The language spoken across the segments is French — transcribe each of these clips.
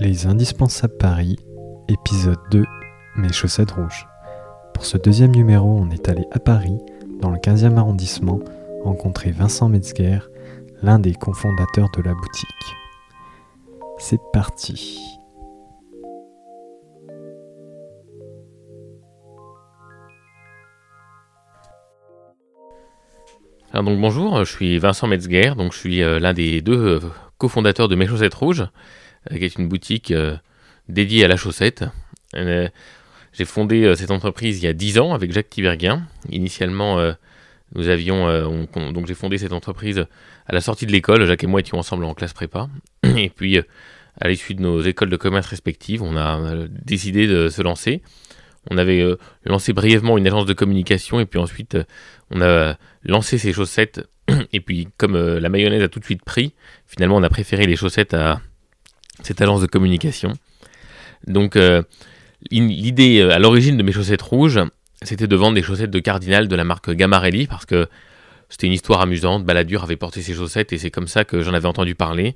Les Indispensables Paris, épisode 2, Mes chaussettes rouges. Pour ce deuxième numéro, on est allé à Paris, dans le 15e arrondissement, rencontrer Vincent Metzger, l'un des cofondateurs de la boutique. C'est parti. Alors donc bonjour, je suis Vincent Metzger, donc je suis euh, l'un des deux euh, cofondateurs de Mes Chaussettes Rouges, qui est une boutique euh, dédiée à la chaussette. Euh, J'ai fondé euh, cette entreprise il y a 10 ans avec Jacques Tiberghien. Initialement, euh, nous avions euh, on- on- donc j'ai fondé cette entreprise à la sortie de l'école. Jacques et moi étions ensemble en classe prépa. Et puis euh, à l'issue de nos écoles de commerce respectives, on a euh, décidé de se lancer. On avait euh, lancé brièvement une agence de communication et puis ensuite euh, on a lancé ces chaussettes. Et puis comme euh, la mayonnaise a tout de suite pris, finalement on a préféré les chaussettes à cette agence de communication. Donc euh, l'idée euh, à l'origine de mes chaussettes rouges, c'était de vendre des chaussettes de cardinal de la marque Gamarelli parce que c'était une histoire amusante. Balladur avait porté ses chaussettes et c'est comme ça que j'en avais entendu parler.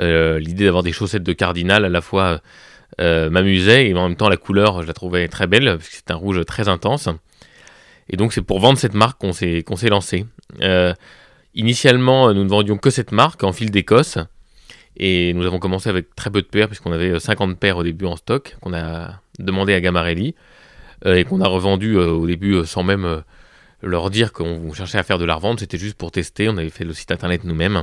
Euh, l'idée d'avoir des chaussettes de cardinal à la fois m'amusait et en même temps la couleur je la trouvais très belle parce que c'est un rouge très intense. Et donc c'est pour vendre cette marque qu'on s'est qu'on s'est lancé. Initialement nous ne vendions que cette marque en fil d'Écosse et nous avons commencé avec très peu de paires puisqu'on avait euh, 50 paires au début en stock qu'on a demandé à Gamarelli euh, et qu'on a revendu euh, au début euh, sans même euh, leur dire qu'on cherchait à faire de la revente, c'était juste pour tester, on avait fait le site internet nous-mêmes.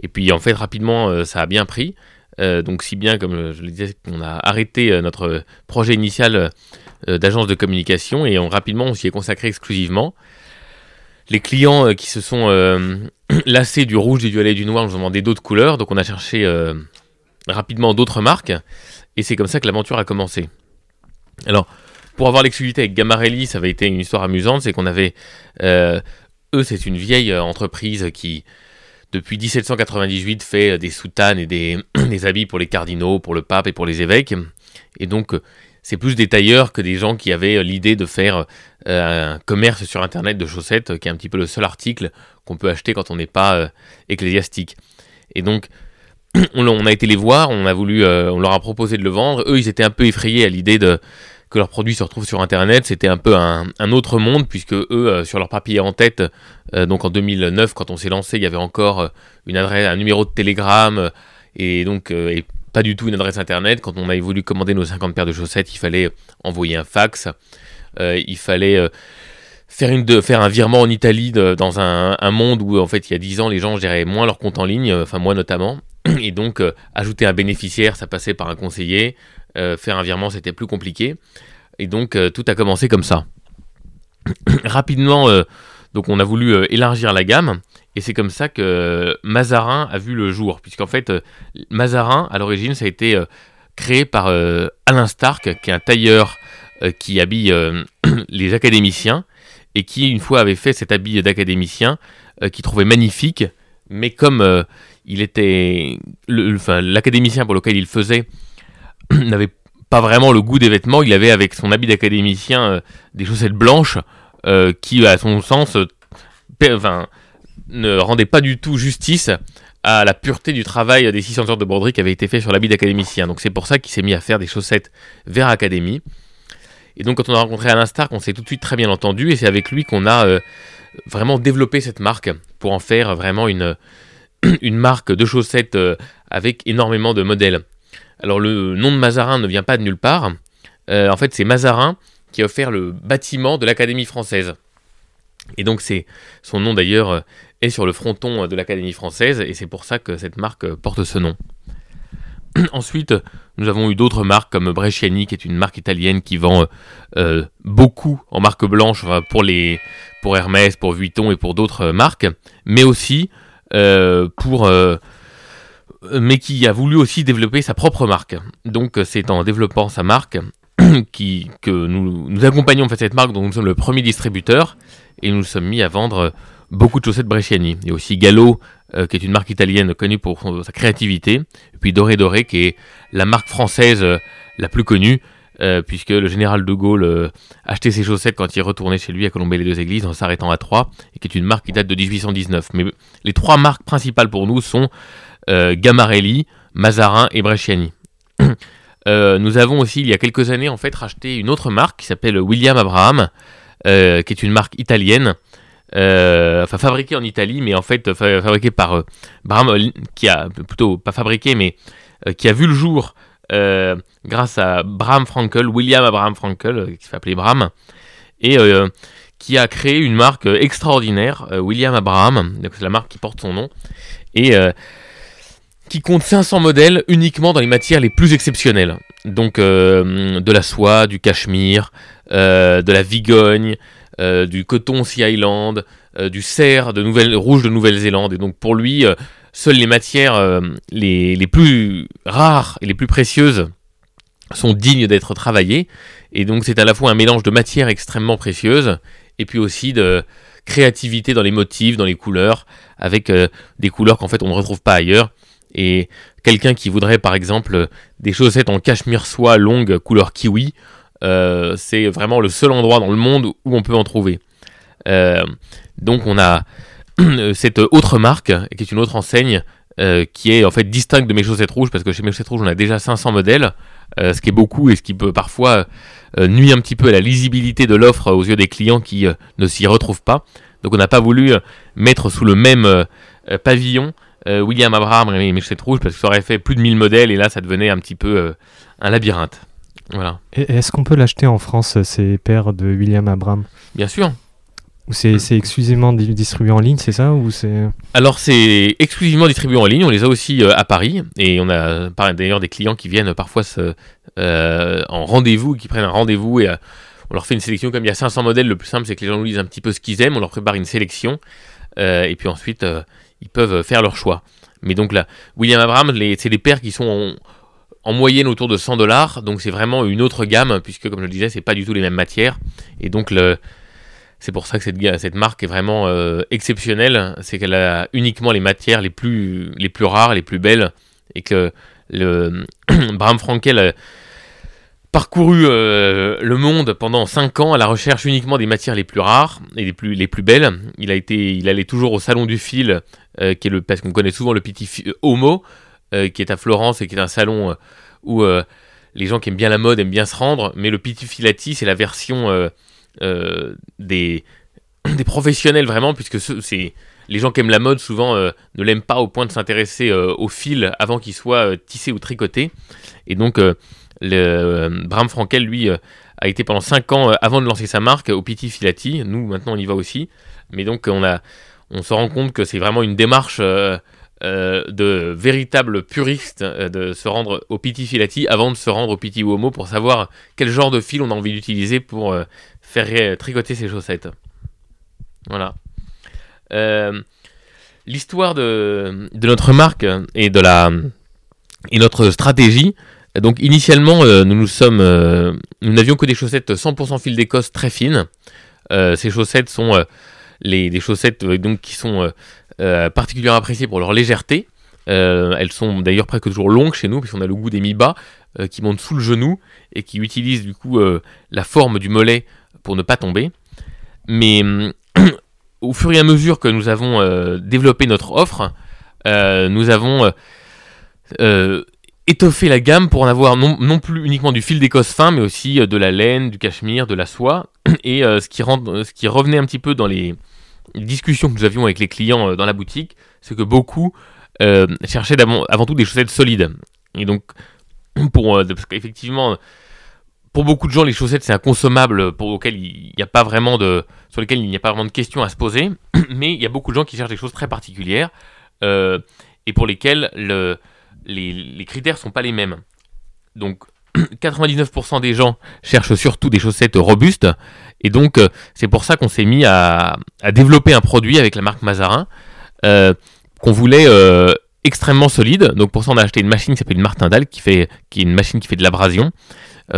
Et puis en fait rapidement euh, ça a bien pris, Euh, donc si bien comme euh, je le disais qu'on a arrêté euh, notre projet initial euh, d'agence de communication et on, rapidement on s'y est consacré exclusivement. Les clients euh, qui se sont euh, lassés du rouge, du violet et du noir nous ont demandé d'autres couleurs, donc on a cherché euh, rapidement d'autres marques et c'est comme ça que l'aventure a commencé. Alors pour avoir l'exclusivité avec Gamarelli, ça avait été une histoire amusante, c'est qu'on avait eux c'est une vieille entreprise qui depuis 1798 fait des soutanes et des, habits pour les cardinaux, pour le pape et pour les évêques. Et donc, c'est plus des tailleurs que des gens qui avaient euh, l'idée de faire euh, un commerce sur Internet de chaussettes, euh, qui est un petit peu le seul article qu'on peut acheter quand on n'est pas ecclésiastique. Et donc, on, a été les voir, on a voulu, on leur a proposé de le vendre. Eux, ils étaient un peu effrayés à l'idée que leurs produits se retrouvent sur Internet. C'était un peu un, autre monde, puisque eux, sur leur papier en tête, donc en 2009, quand on s'est lancé, il y avait encore une adresse, un numéro de euh, et donc pas du tout une adresse internet. Quand on avait voulu commander nos 50 paires de chaussettes, il fallait envoyer un fax, euh, il fallait euh, faire, une de, faire un virement en Italie dans un, monde où en fait il y a 10 ans les gens géraient moins leur compte en ligne, euh, enfin moi notamment, et donc euh, ajouter un bénéficiaire ça passait par un conseiller, euh, faire un virement c'était plus compliqué, et donc euh, tout a commencé comme ça. Rapidement, euh, donc on a voulu euh, élargir la gamme et c'est comme ça que euh, Mazarin a vu le jour, puisqu'en fait euh, Mazarin à l'origine ça a été euh, créé par Alain Stark, qui est un tailleur qui habille les académiciens et qui une fois avait fait cet habit d'académicien qu'il trouvait magnifique, mais comme il était, l'académicien pour lequel il faisait n'avait pas vraiment le goût des vêtements, il avait avec son habit d'académicien des chaussettes blanches qui, à son sens, ne rendaient pas du tout justice à la pureté du travail des 600 heures de broderie qui avait été fait sur l'habit d'académicien. Donc c'est pour ça qu'il s'est mis à faire des chaussettes vers académie. Et donc quand on a rencontré Alain Stark, on s'est tout de suite très bien entendu et c'est avec lui qu'on a euh, vraiment développé cette marque pour en faire vraiment une, marque de chaussettes euh, avec énormément de modèles. Alors le nom de Mazarin ne vient pas de nulle part. Euh, en fait, c'est Mazarin qui a offert le bâtiment de l'Académie française. Et donc c'est son nom d'ailleurs est sur le fronton de l'Académie française et c'est pour ça que cette marque porte ce nom. Ensuite, nous avons eu d'autres marques comme Bresciani, qui est une marque italienne qui vend euh, euh, beaucoup en marque blanche pour, les, pour Hermès, pour Vuitton et pour d'autres euh, marques, mais aussi pour mais qui a voulu aussi développer sa propre marque. Donc c'est en développant sa marque que nous, nous accompagnons cette marque dont nous sommes le premier distributeur et nous sommes mis à vendre beaucoup de chaussettes Bresciani. Il y a aussi Gallo euh, qui est une marque italienne connue pour sa créativité, et puis Doré Doré qui est la marque française euh, la plus connue euh, puisque le général de Gaulle achetait ses chaussettes quand il retournait chez lui à Colombey les deux églises en s'arrêtant à Troyes et qui est une marque qui date de 1819. Mais les trois marques principales pour nous sont Gamarelli, Mazarin et Bresciani. nous avons aussi, il y a quelques années, en fait, racheté une autre marque qui s'appelle William Abraham, qui est une marque italienne, enfin fabriquée en Italie, mais en fait fabriquée par Abraham, qui a plutôt pas fabriqué, mais qui a vu le jour grâce à Bram Frankel, William Abraham Frankel, qui appeler Bram, et qui a créé une marque extraordinaire, William Abraham, c'est la marque qui porte son nom, et qui compte 500 modèles uniquement dans les matières les plus exceptionnelles. Donc euh, de la soie, du cachemire, euh, de la vigogne, euh, du coton Sea Island, du cerf de Nouvelle, rouge de Nouvelle-Zélande. Et donc pour lui, seules les matières les, les, plus rares et les plus précieuses sont dignes d'être travaillées. Et donc c'est à la fois un mélange de matières extrêmement précieuses et puis aussi de créativité dans les motifs, dans les couleurs, avec des couleurs qu'en fait on ne retrouve pas ailleurs. Et quelqu'un qui voudrait par exemple des chaussettes en cachemire soie longue couleur kiwi, euh, c'est vraiment le seul endroit dans le monde où on peut en trouver. Euh, donc on a cette autre marque, qui est une autre enseigne, euh, qui est en fait distincte de mes chaussettes rouges, parce que chez mes chaussettes rouges on a déjà 500 modèles, ce qui est beaucoup et ce qui peut parfois nuire un petit peu à la lisibilité de l'offre aux yeux des clients qui ne s'y retrouvent pas. Donc on n'a pas voulu mettre sous le même pavillon William Abraham et Michel Rouge parce que ça aurait fait plus de 1000 modèles et là ça devenait un petit peu un labyrinthe. Voilà. Est-ce qu'on peut l'acheter en France, ces paires de William Abraham? Bien sûr. Ou c'est exclusivement distribué en ligne, c'est ça ou c'est? Alors c'est exclusivement distribué en ligne, on les a aussi euh, à Paris et on a d'ailleurs des clients qui viennent parfois en rendez-vous, qui prennent un rendez-vous et on leur fait une sélection comme il y a 500 modèles, le plus simple c'est que les gens nous disent un petit peu ce qu'ils aiment, on leur prépare une sélection et puis ensuite ils peuvent faire leur choix. Mais donc là, William Abraham, c'est des paires qui sont en, moyenne autour de 100 dollars, donc c'est vraiment une autre gamme, puisque comme je le disais, c'est pas du tout les mêmes matières. Et donc c'est pour ça que cette, marque est vraiment euh, exceptionnelle, c'est qu'elle a uniquement les matières les plus, rares, les plus belles, et que le Bram Frankel parcouru euh, le monde pendant 5 ans à la recherche uniquement des matières les plus rares et les plus, les plus belles. Il, a été, il allait toujours au Salon du Fil, euh, qui est le, parce qu'on connaît souvent le Petit Homo, qui est à Florence et qui est un salon où les gens qui aiment bien la mode aiment bien se rendre, mais le Petit Filati, c'est la version des, professionnels vraiment, puisque c'est les gens qui aiment la mode souvent ne l'aiment pas au point de s'intéresser au fil avant qu'il soit tissé ou tricoté. Et donc euh, Bram Frankel, lui, euh, a été pendant 5 ans euh, avant de lancer sa marque au Piti Filati. Nous, maintenant, on y va aussi. Mais donc, on se rend compte que c'est vraiment une démarche de véritable puriste de se rendre au Piti Filati avant de se rendre au Piti Uomo pour savoir quel genre de fil on a envie d'utiliser pour faire tricoter ses chaussettes. Voilà. L'histoire de, de, notre marque et de la et notre stratégie, donc initialement, euh, nous nous sommes, euh, nous n'avions que des chaussettes 100% fil d'Écosse très fines. Euh, ces chaussettes sont les, des chaussettes donc qui sont particulièrement appréciées pour leur légèreté. elles sont d'ailleurs presque toujours longues chez nous, puisqu'on a le goût des mi-bas qui montent sous le genou et qui utilisent du coup la forme du mollet pour ne pas tomber. Mais au fur et à mesure que nous avons développé notre offre, nous avons étoffer la gamme pour en avoir non, plus uniquement du fil d'écosse fin, mais aussi euh, de la laine, du cachemire, de la soie. Et euh, ce, qui euh, ce qui revenait un petit peu dans les discussions que nous avions avec les clients dans la boutique, c'est que beaucoup cherchaient avant tout des chaussettes solides. Et donc, pour, parce qu'effectivement, pour beaucoup de gens, les chaussettes, c'est un consommable pour il a pas vraiment de, sur lequel il n'y a pas vraiment de questions à se poser. Mais il y a beaucoup de gens qui cherchent des choses très particulières et pour lesquelles le les, les critères sont pas les mêmes. Donc 99% des gens cherchent surtout des chaussettes robustes. Et donc, euh, c'est pour ça qu'on s'est mis à, développer un produit avec la marque Mazarin euh, qu'on voulait euh, extrêmement solide. Donc, pour ça, on a acheté une machine qui s'appelle une Martindale, qui, fait, qui est une machine qui fait de l'abrasion,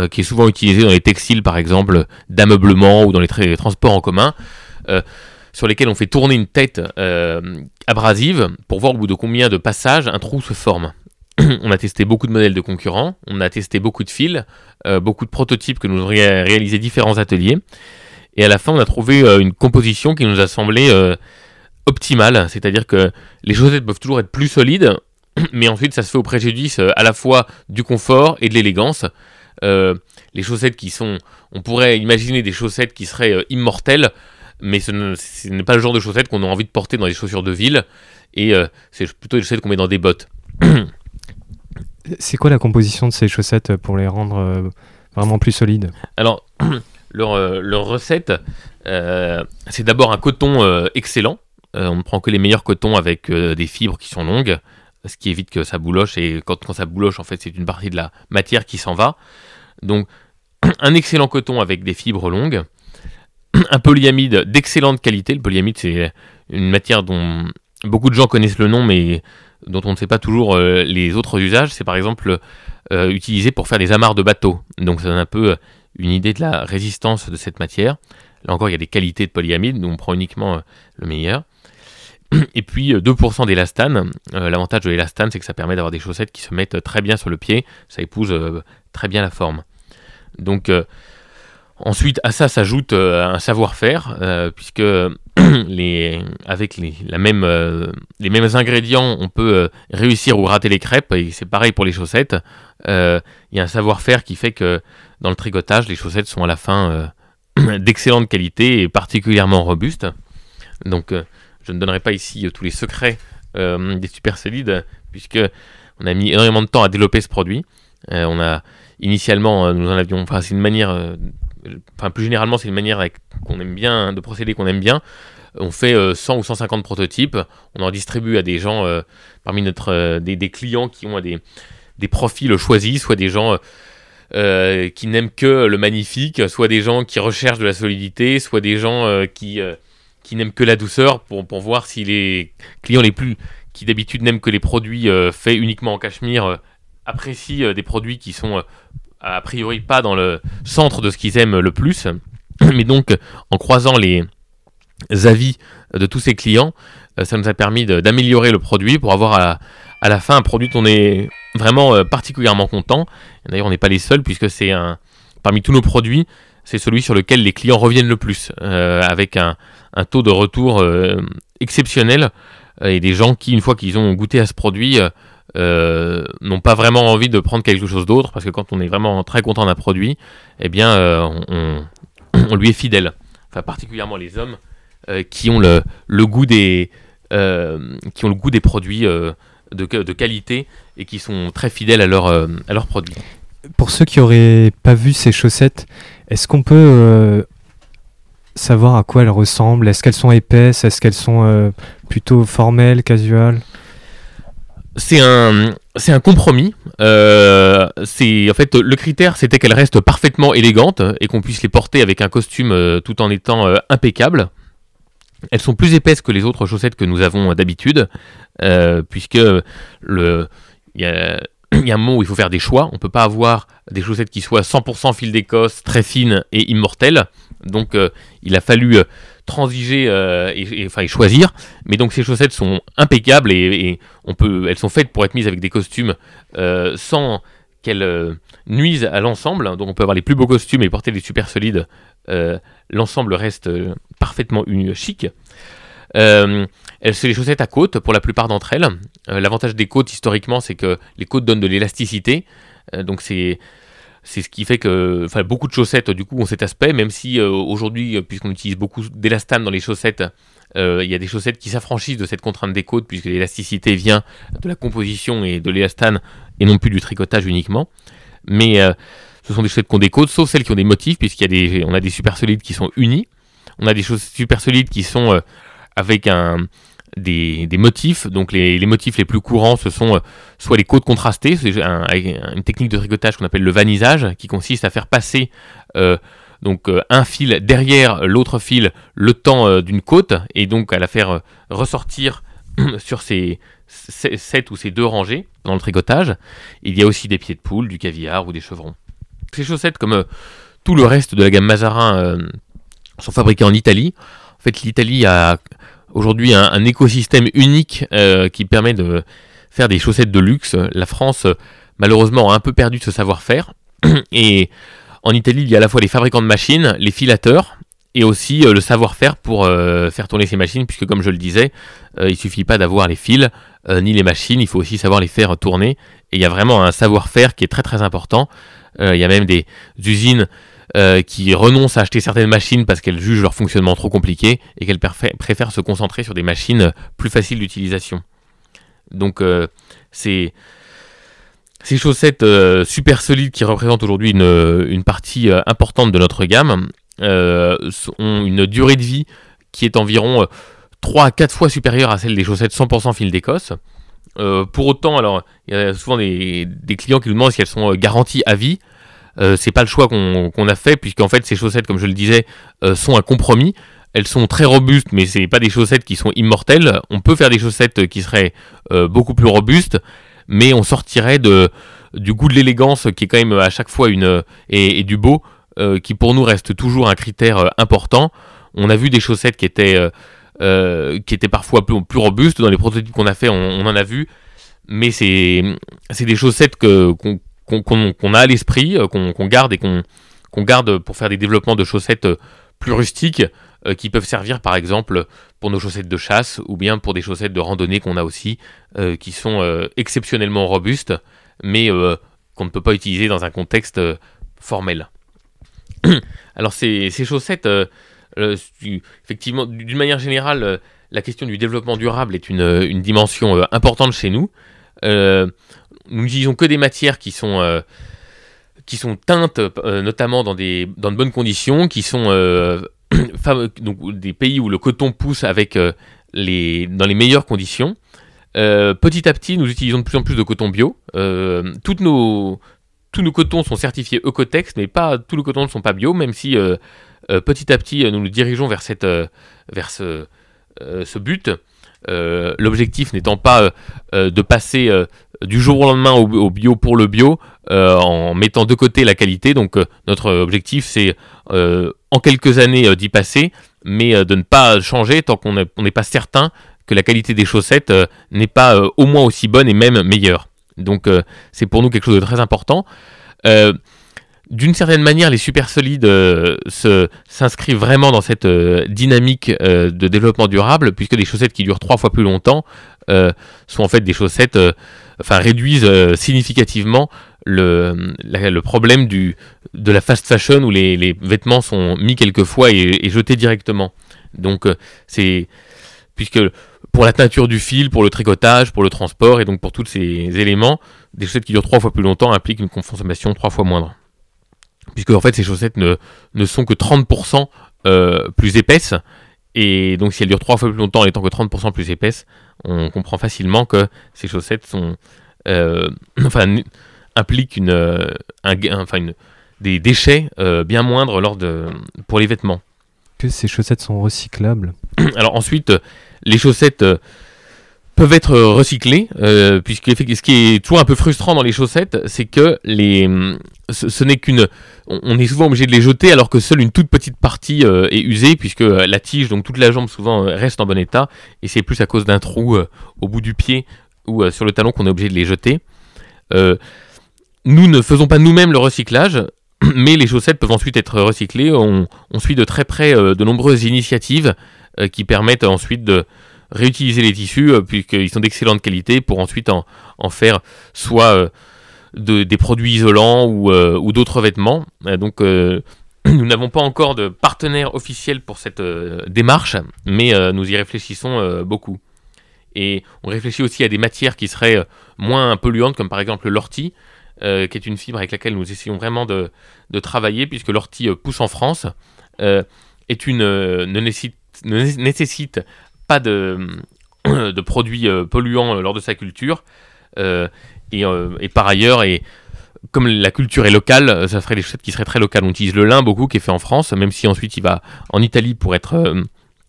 qui est souvent utilisée dans les textiles, par exemple, d'ameublement ou dans les, les, transports en commun, sur lesquels on fait tourner une tête abrasive pour voir au bout de combien de passages un trou se forme. on a testé beaucoup de modèles de concurrents, on a testé beaucoup de fils, euh, beaucoup de prototypes que nous avons réalisé différents ateliers. Et à la fin, on a trouvé euh, une composition qui nous a semblé euh, optimale, c'est-à-dire que les chaussettes peuvent toujours être plus solides, mais ensuite ça se fait au préjudice à la fois du confort et de l'élégance. les chaussettes qui sont, on pourrait imaginer des chaussettes qui seraient immortelles, mais ce n'est pas le genre de chaussettes qu'on a envie de porter dans les chaussures de ville, et c'est plutôt des chaussettes qu'on met dans des bottes. C'est quoi la composition de ces chaussettes pour les rendre vraiment plus solides Alors, leur, leur recette, c'est d'abord un coton excellent. on ne prend que les meilleurs cotons avec des fibres qui sont longues, ce qui évite que ça bouloche. Et quand, quand ça bouloche, en fait, c'est une partie de la matière qui s'en va. Donc, un excellent coton avec des fibres longues. Un polyamide d'excellente qualité. Le polyamide, c'est une matière dont beaucoup de gens connaissent le nom, mais dont on ne sait pas toujours les autres usages. C'est par exemple utilisé pour faire des amarres de bateaux. Donc, ça donne un peu une idée de la résistance de cette matière. Là encore, il y a des qualités de polyamide, nous on prend uniquement le meilleur. Et puis 2% d'élastane. L'avantage de l'élastane, c'est que ça permet d'avoir des chaussettes qui se mettent très bien sur le pied. Ça épouse très bien la forme. Donc ensuite à ça s'ajoute un savoir-faire, puisque les, avec même, les mêmes ingrédients, on peut réussir ou rater les crêpes. Et c'est pareil pour les chaussettes. Il y a un savoir-faire qui fait que dans le tricotage, les chaussettes sont à la fin d'excellente qualité et particulièrement robustes. Donc je ne donnerai pas ici tous les secrets des super solides, puisque on a mis énormément de temps à développer ce produit. on a initialement, nous en avions, enfin c'est une manière, enfin plus généralement c'est une manière qu'on aime bien, de procéder qu'on aime bien. On fait 100 ou 150 prototypes, on en distribue à des gens parmi notre, des, clients qui ont des, des profils choisis, soit des gens euh, qui n'aiment que le magnifique, soit des gens qui recherchent de la solidité, soit des gens euh, qui, euh, qui n'aiment que la douceur pour, pour voir si les clients les plus qui d'habitude n'aiment que les produits faits uniquement en cachemire apprécient des produits qui sont a priori pas dans le centre de ce qu'ils aiment le plus. Mais donc en croisant les avis de tous ces clients, ça nous a permis d'améliorer le produit pour avoir à, la fin un produit dont on est vraiment euh, particulièrement content. D'ailleurs, on n'est pas les seuls puisque c'est un parmi tous nos produits, c'est celui sur lequel les clients reviennent le plus, euh, avec un, taux de retour euh, exceptionnel et des gens qui, une fois qu'ils ont goûté à ce produit, n'ont pas vraiment envie de prendre quelque chose d'autre parce que quand on est vraiment très content d'un produit, eh bien, on, on, lui est fidèle. Enfin, particulièrement les hommes qui ont le, goût des qui ont le goût des produits de, qualité et qui sont très fidèles à, leur, euh, à leurs produits. Pour ceux qui n'auraient pas vu ces chaussettes, est-ce qu'on peut euh, savoir à quoi elles ressemblent? Est-ce qu'elles sont épaisses? Est-ce qu'elles sont euh, plutôt formelles, casuales? C'est un, c'est un compromis. c'est en fait le critère, c'était qu'elles restent parfaitement élégantes et qu'on puisse les porter avec un costume tout en étant impeccable. Elles sont plus épaisses que les autres chaussettes que nous avons d'habitude, euh, puisque le, il y a, un moment où il faut faire des choix. On peut pas avoir des chaussettes qui soient 100% fil d'Écosse, très fines et immortelles. Donc euh, il a fallu euh, transiger et, enfin, choisir. Mais donc ces chaussettes sont impeccables et, on peut, elles sont faites pour être mises avec des costumes sans qu'elles nuisent à l'ensemble. Donc on peut avoir les plus beaux costumes et porter des super solides. l'ensemble reste parfaitement chic. Euh, c'est les chaussettes à côte pour la plupart d'entre elles. Euh, l'avantage des côtes historiquement, c'est que les côtes donnent de l'élasticité. Euh, donc c'est c'est ce qui fait que enfin, beaucoup de chaussettes du coup ont cet aspect, même si euh, aujourd'hui, puisqu'on utilise beaucoup d'élastane dans les chaussettes, il y a des chaussettes qui s'affranchissent de cette contrainte des côtes, puisque l'élasticité vient de la composition et de l'élastane, et non plus du tricotage uniquement. Mais ce sont des chaussettes qui ont des côtes, sauf celles qui ont des motifs, puisqu'il y a des, on a des super solides qui sont unis. On a des chaussettes super solides qui sont avec un, des, motifs. Donc les, motifs les plus courants, ce sont euh, soit les côtes contrastées, c'est une technique de tricotage qu'on appelle le vanisage, qui consiste à faire passer euh, donc euh, un fil derrière l'autre fil le temps d'une côte, et donc à la faire ressortir sur ces 7 ou ces deux rangées dans le tricotage. Il y a aussi des pieds de poule, du caviar ou des chevrons. Ces chaussettes, comme tout le reste de la gamme Mazarin, sont fabriquées en Italie. En fait, l'Italie a aujourd'hui un, écosystème unique euh, qui permet de faire des chaussettes de luxe. La France, malheureusement, a un peu perdu ce savoir-faire. Et en Italie, il y a à la fois les fabricants de machines, les filateurs et aussi le savoir-faire pour faire tourner ces machines, puisque comme je le disais, il suffit pas d'avoir les fils ni les machines, il faut aussi savoir les faire tourner. Et il y a vraiment un savoir-faire qui est très très important. Il y a même des usines qui renoncent à acheter certaines machines parce qu'elles jugent leur fonctionnement trop compliqué et qu'elles préfèrent se concentrer sur des machines plus faciles d'utilisation. Donc c'est ces chaussettes euh, super solides qui représentent aujourd'hui une, partie euh, importante de notre gamme euh, ont une durée de vie qui est environ 3 à 4 fois supérieure à celle des chaussettes 100% fil d'Écosse. pour autant, alors il y a souvent des, des clients qui nous demandent si elles sont garanties à vie. C'est pas le choix qu'on a fait puisqu'en fait ces chaussettes, comme je le disais, sont un compromis. Elles sont très robustes, mais c'est pas des chaussettes qui sont immortelles. On peut faire des chaussettes qui seraient beaucoup plus robustes mais on sortirait de, du goût de l'élégance qui est quand même à chaque fois une et, du beau euh, qui pour nous reste toujours un critère euh, important. On a vu des chaussettes qui étaient euh, qui étaient parfois plus, robustes dans les prototypes qu'on a fait, on, en a vu, mais c'est c'est des chaussettes que qu'on a à l'esprit, qu'on garde et qu'on garde pour faire des développements de chaussettes plus rustiques euh, qui peuvent servir par exemple pour nos chaussettes de chasse ou bien pour des chaussettes de randonnée qu'on a aussi, euh, qui sont euh, exceptionnellement robustes, mais qu'on ne peut pas utiliser dans un contexte formel. Alors ces, chaussettes, effectivement, d'une manière générale, la question du développement durable est une dimension importante chez nous. Nous n'utilisons que des matières qui sont qui sont teintes notamment dans, des, dans de bonnes conditions, qui sont donc, des pays où le coton pousse avec, euh, les, dans les meilleures conditions. Euh, petit à petit, nous utilisons de plus en plus de coton bio. Euh, toutes nos, tous nos cotons sont certifiés Ecotex, mais pas tous les cotons ne sont pas bio, même si petit à petit nous nous dirigeons vers, cette, vers ce but. L'objectif n'étant pas de passer du jour au lendemain au, bio pour le bio en mettant de côté la qualité. Donc notre objectif c'est en quelques années euh, d'y passer, mais euh, de ne pas changer tant qu'on n'est pas certain que la qualité des chaussettes euh, n'est pas au moins aussi bonne et même meilleure. Donc c'est pour nous quelque chose de très important. d'une certaine manière, les super solides s'inscrivent vraiment dans cette dynamique de développement durable, puisque des chaussettes qui durent trois fois plus longtemps sont en fait des chaussettes, enfin réduisent significativement le, problème du, de la fast fashion où les, vêtements sont mis quelquefois et, et jetés directement. Donc euh, c'est puisque pour la teinture du fil, pour le tricotage, pour le transport et donc pour tous ces éléments, des chaussettes qui durent trois fois plus longtemps impliquent une consommation trois fois moindre. Puisque en fait ces chaussettes ne, ne sont que 30% euh, plus épaisses et donc si elles durent trois fois plus longtemps en étant que 30% plus épaisses, on comprend facilement que ces chaussettes sont euh, enfin implique une, euh, un, enfin une, des déchets euh, bien moindres lors de, pour les vêtements. Que ces chaussettes sont recyclables Alors ensuite, les chaussettes peuvent être recyclées, puisque ce qui est toujours un peu frustrant dans les chaussettes, c'est que les, ce, n'est qu'une, on est souvent obligé de les jeter alors que seule une toute petite partie est usée, puisque la tige, donc toute la jambe souvent reste en bon état, et c'est plus à cause d'un trou au bout du pied ou sur le talon qu'on est obligé de les jeter. Nous ne faisons pas nous-mêmes le recyclage, mais les chaussettes peuvent ensuite être recyclées. On, suit de très près euh, de nombreuses initiatives euh, qui permettent ensuite de réutiliser les tissus, euh, puisqu'ils sont d'excellente qualité, pour ensuite en, faire soit des produits isolants ou, d'autres vêtements. donc nous n'avons pas encore de partenaire officiel pour cette démarche, mais nous y réfléchissons beaucoup. Et on réfléchit aussi à des matières qui seraient moins polluantes, comme par exemple l'ortie, euh, qui est une fibre avec laquelle nous essayons vraiment de, travailler, puisque l'ortie euh, pousse en France, euh, est une, ne, nécessite de, produits polluants lors de sa culture, et, par ailleurs, et comme la culture est locale, ça ferait des choses qui seraient très locales. On utilise le lin beaucoup qui est fait en France, même si ensuite il va en Italie pour être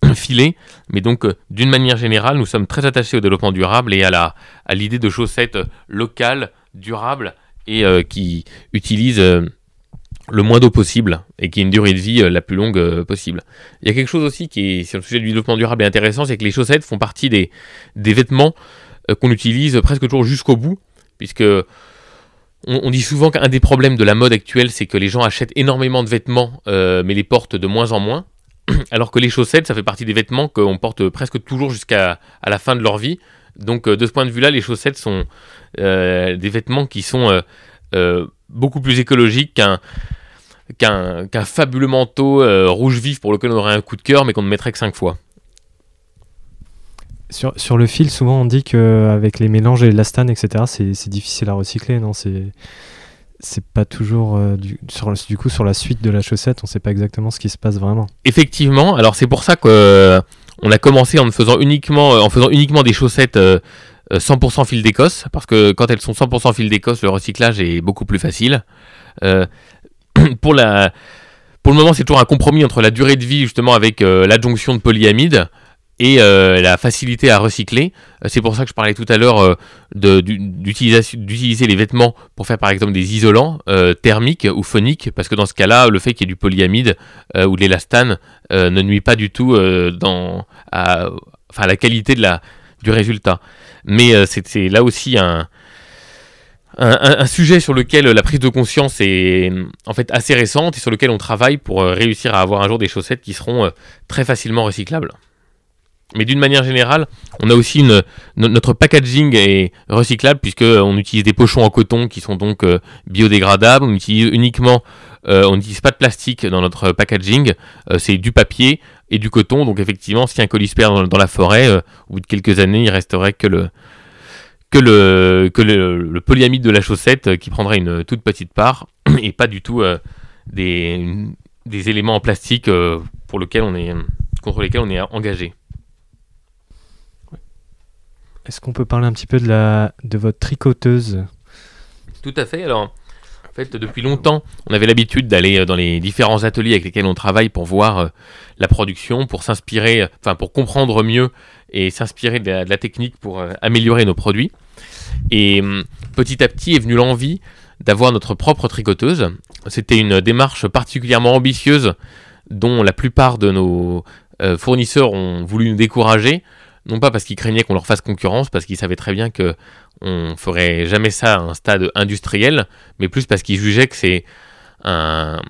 filé. Mais donc, d'une manière générale, nous sommes très attachés au développement durable et à, la, à l'idée de chaussettes locales, durables et euh, qui utilise euh, le moins d'eau possible et qui a une durée de vie euh, la plus longue possible. Il y a quelque chose aussi qui est sur le sujet du développement durable et intéressant, c'est que les chaussettes font partie des, des vêtements qu'on utilise presque toujours jusqu'au bout, puisque on, dit souvent qu'un des problèmes de la mode actuelle, c'est que les gens achètent énormément de vêtements, mais les portent de moins en moins. alors que les chaussettes, ça fait partie des vêtements qu'on porte presque toujours jusqu'à à la fin de leur vie. Donc de ce point de vue-là, les chaussettes sont des vêtements qui sont beaucoup plus écologiques qu'un qu'un fabuleux manteau rouge vif pour lequel on aurait un coup de cœur mais qu'on ne mettrait que 5 fois. Sur, sur, le fil, souvent on dit qu'avec les mélanges et l'astane, etc., c'est difficile à recycler, non? C'est pas toujours euh, du, sur, du coup sur la suite de la chaussette, on sait pas exactement ce qui se passe vraiment. Effectivement, alors c'est pour ça qu'on euh, a commencé en faisant uniquement, euh, en faisant uniquement des chaussettes 100% fil d'Écosse, parce que quand elles sont 100% fil d'Écosse, le recyclage est beaucoup plus facile. pour la, pour le moment, c'est toujours un compromis entre la durée de vie justement avec l'adjonction de polyamide et euh, la facilité à recycler. Euh, c'est pour ça que je parlais tout à l'heure euh, d'utiliser les vêtements pour faire par exemple des isolants thermiques ou phoniques, parce que dans ce cas-là, le fait qu'il y ait du polyamide ou de l'élastane ne nuit pas du tout à, la qualité de la, du résultat. Mais c'est là aussi un, un, sujet sur lequel la prise de conscience est en fait assez récente et sur lequel on travaille pour réussir à avoir un jour des chaussettes qui seront très facilement recyclables. Mais d'une manière générale, on a aussi notre packaging est recyclable puisqu'on utilise des pochons en coton qui sont donc euh, biodégradables. On utilise uniquement, euh, on n'utilise pas de plastique dans notre packaging. Euh, c'est du papier et du coton. Donc effectivement, si un colis perd dans, la forêt, au bout de quelques années, il resterait que le, polyamide de la chaussette qui prendrait une toute petite part et pas du tout des, des éléments en plastique pour lequel on est contre lesquels on est engagé. Est-ce qu'on peut parler un petit peu de, la, de votre tricoteuse? Tout à fait. Alors, en fait, depuis longtemps, on avait l'habitude d'aller euh, dans les différents ateliers avec lesquels on travaille pour voir euh, la production, pour s'inspirer, euh, enfin, pour comprendre mieux et s'inspirer de, la technique pour améliorer nos produits. Et hum, petit à petit est venue l'envie d'avoir notre propre tricoteuse. C'était une démarche particulièrement ambitieuse dont la plupart de nos fournisseurs ont voulu nous décourager non pas parce qu'ils craignaient qu'on leur fasse concurrence, parce qu'ils savaient très bien que on ferait jamais ça à un stade industriel, mais plus parce qu'ils jugeaient que c'est un,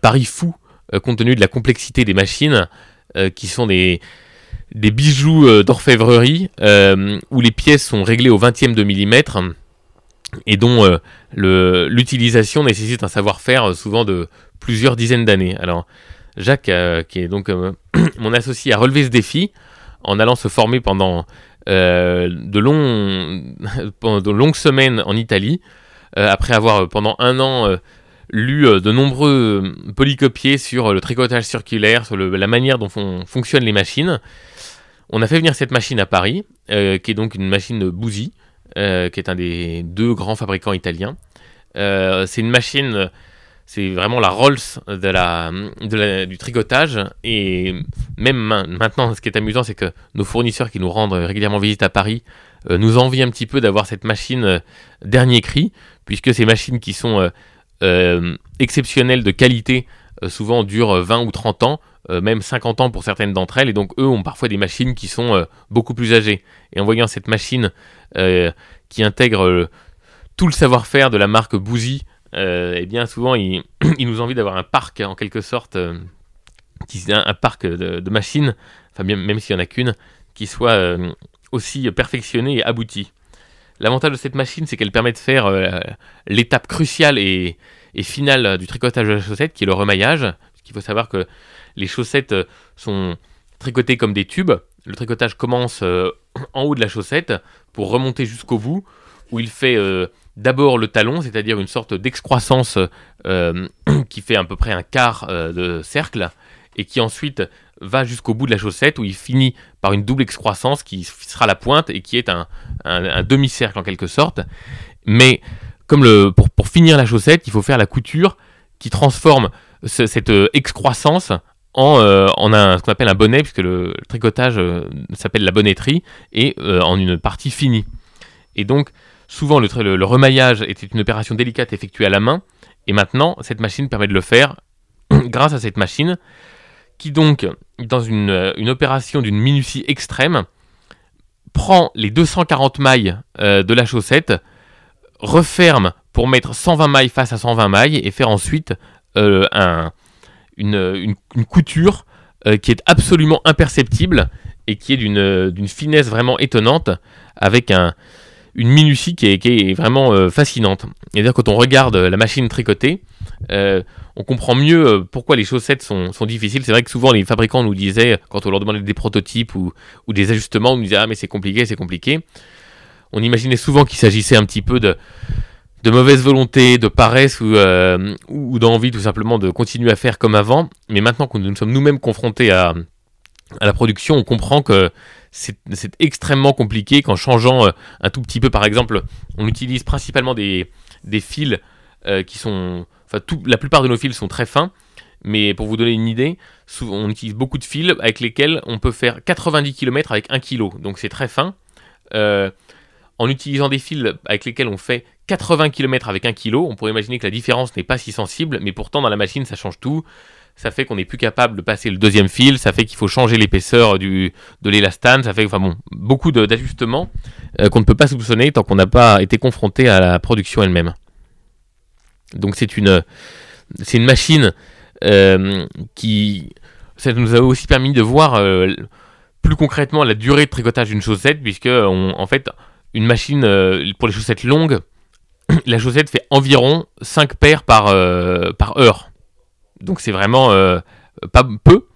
pari fou euh, compte tenu de la complexité des machines euh, qui sont des, bijoux euh, d'orfèvrerie où les pièces sont réglées au 20e de millimètre et dont l'utilisation nécessite un savoir-faire souvent de plusieurs dizaines d'années. Alors Jacques, qui est donc mon associé, a relevé ce défi en allant se former pendant, euh, de, de longues semaines en Italie, euh, après avoir euh, pendant un an lu de nombreux polycopiés sur le tricotage circulaire, sur la manière dont fonctionnent les machines. On a fait venir cette machine à Paris, qui est donc une machine Bouzy, qui est un des deux grands fabricants italiens. c'est une machine c'est vraiment la Rolls de la, du tricotage. Et même maintenant, ce qui est amusant, c'est que nos fournisseurs qui nous rendent régulièrement visite à Paris euh, nous envient un petit peu d'avoir cette machine euh, dernier cri, puisque ces machines qui sont euh, exceptionnelles de qualité, souvent durent 20 ou 30 ans, même 50 ans pour certaines d'entre elles, et donc eux ont parfois des machines qui sont beaucoup plus âgées. Et en voyant cette machine qui intègre tout le savoir-faire de la marque Bouzy, euh, et bien souvent, il, nous envie d'avoir un parc, en quelque sorte, euh, un parc de, machines, enfin, même s'il n'y en a qu'une, qui soit euh, aussi perfectionné et abouti. L'avantage de cette machine, c'est qu'elle permet de faire l'étape cruciale et, finale du tricotage de la chaussette, qui est le remaillage. Il faut savoir que les chaussettes sont tricotées comme des tubes. Le tricotage commence en haut de la chaussette pour remonter jusqu'au bout, où il fait d'abord le talon, c'est-à-dire une sorte d'excroissance euh, qui fait à peu près un quart euh, de cercle, et qui ensuite va jusqu'au bout de la chaussette, où il finit par une double excroissance qui sera la pointe et qui est un, demi-cercle en quelque sorte. Mais comme le, pour, finir la chaussette, il faut faire la couture qui transforme cette euh, excroissance en, un, ce qu'on appelle un bonnet, puisque le, tricotage s'appelle la bonnetterie, et en une partie finie. Et donc, Souvent, le, remaillage était une opération délicate effectuée à la main, et maintenant, cette machine permet de le faire grâce à cette machine, qui donc, dans une, euh, opération d'une minutie extrême, prend les 240 mailles euh, de la chaussette, referme pour mettre 120 mailles face à 120 mailles, et faire ensuite euh, une, couture qui est absolument imperceptible et qui est d'une finesse vraiment étonnante, avec un, une minutie qui est, vraiment fascinante. C'est-à-dire quand on regarde la machine tricotée, on comprend mieux pourquoi les chaussettes sont, difficiles. C'est vrai que souvent les fabricants nous disaient, quand on leur demandait des prototypes ou, ou des ajustements, on nous disait Ah mais c'est compliqué, c'est compliqué. On imaginait souvent qu'il s'agissait un petit peu de, mauvaise volonté, de paresse euh, ou, d'envie tout simplement de continuer à faire comme avant. Mais maintenant que nous sommes nous-mêmes confrontés à, la production, on comprend que c'est extrêmement compliqué qu'en changeant euh, un tout petit peu, par exemple, on utilise principalement des, fils euh, qui sont... Enfin, la plupart de nos fils sont très fins. Mais pour vous donner une idée, on utilise beaucoup de fils avec lesquels on peut faire 90 km avec 1 kg. Donc c'est très fin en utilisant des fils avec lesquels on fait 80 km avec 1 kg, on pourrait imaginer que la différence n'est pas si sensible, mais pourtant dans la machine ça change tout. Ça fait qu'on n'est plus capable de passer le deuxième fil, ça fait qu'il faut changer l'épaisseur de l'élastane, ça fait enfin bon, beaucoup d'ajustements euh, qu'on ne peut pas soupçonner tant qu'on n'a pas été confronté à la production elle-même. Donc c'est une, une machine euh, qui ça nous a aussi permis de voir euh, plus concrètement la durée de tricotage d'une chaussette, puisque en fait une machine pour les chaussettes longues, la chaussette fait environ 5 paires par, par heure. Donc c'est vraiment euh, pas peu.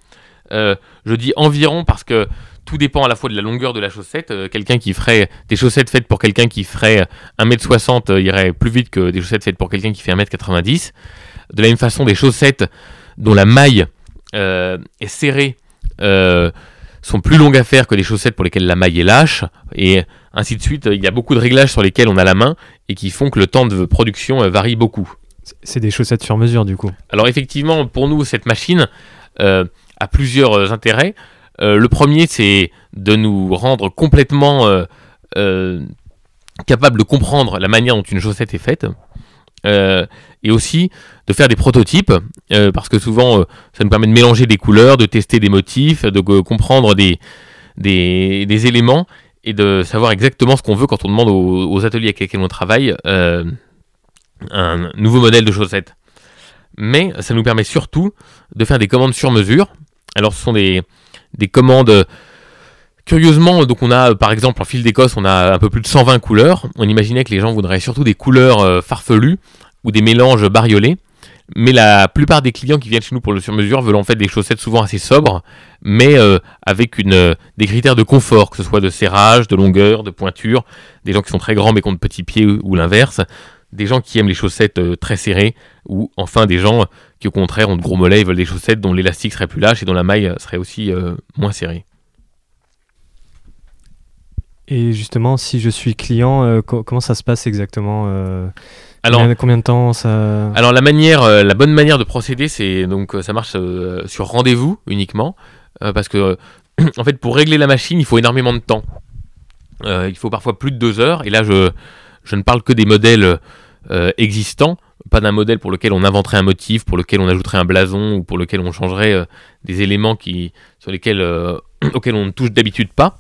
je dis environ parce que tout dépend à la fois de la longueur de la chaussette. quelqu'un qui ferait des chaussettes faites pour quelqu'un qui ferait 1m60 irait plus vite que des chaussettes faites pour quelqu'un qui fait 1m90. De la même façon, des chaussettes dont la maille est serrée sont plus longues à faire que des chaussettes pour lesquelles la maille est lâche, et ainsi de suite. Il y a beaucoup de réglages sur lesquels on a la main et qui font que le temps de production euh, varie beaucoup. C'est des chaussettes sur mesure du coup. Alors effectivement, pour nous, cette machine euh, a plusieurs euh, intérêts. le premier, c'est de nous rendre complètement capable de comprendre la manière dont une chaussette est faite. et aussi de faire des prototypes, parce que souvent ça nous permet de mélanger des couleurs, de tester des motifs, de comprendre des, des, éléments et de savoir exactement ce qu'on veut quand on demande aux, ateliers avec lesquels on travaille euh, un nouveau modèle de chaussettes. Mais ça nous permet surtout de faire des commandes sur mesure. Alors ce sont des, des commandes... Curieusement, donc on a par exemple en fil d'Écosse, on a un peu plus de 120 couleurs. On imaginait que les gens voudraient surtout des couleurs euh, farfelues ou des mélanges bariolés. Mais la plupart des clients qui viennent chez nous pour le sur-mesure veulent en fait des chaussettes souvent assez sobres, mais euh, avec une, euh, des critères de confort, que ce soit de serrage, de longueur, de pointure, des gens qui sont très grands mais qui ont de petits pieds ou, l'inverse, des gens qui aiment les chaussettes euh, très serrées, ou enfin des gens qui au contraire ont de gros mollets et veulent des chaussettes dont l'élastique serait plus lâche et dont la maille serait aussi moins serrée. Et justement, si je suis client, comment ça se passe exactement alors, combien, de temps ça Alors la manière, euh, la bonne manière de procéder, c'est donc euh, ça marche euh, sur rendez-vous uniquement, parce que en fait pour régler la machine, il faut énormément de temps. il faut parfois plus de deux heures, et là je, je ne parle que des modèles existants, pas d'un modèle pour lequel on inventerait un motif, pour lequel on ajouterait un blason ou pour lequel on changerait des éléments qui, sur lesquels, auxquels on ne touche d'habitude pas.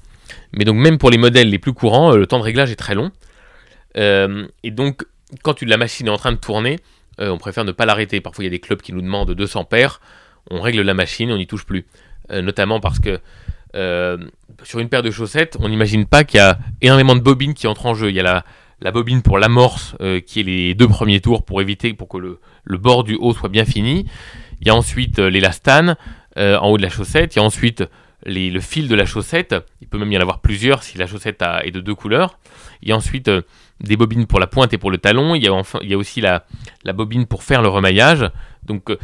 Mais donc même pour les modèles les plus courants, le temps de réglage est très long. et donc quand la machine est en train de tourner, euh, on préfère ne pas l'arrêter. Parfois, il y a des clubs qui nous demandent 200 paires. On règle la machine, on n'y touche plus. Euh, notamment parce que euh, sur une paire de chaussettes, on n'imagine pas qu'il y a énormément de bobines qui entrent en jeu. Il y a la, bobine pour l'amorce, qui est les deux premiers tours pour éviter pour que le, bord du haut soit bien fini. Il y a ensuite l'élastane en haut de la chaussette. Il y a ensuite le fil de la chaussette. Il peut même y en avoir plusieurs si la chaussette est de deux couleurs. Il y a ensuite des bobines pour la pointe et pour le talon. Il y a, enfin, il y a aussi la, la bobine pour faire le remaillage. Donc, euh,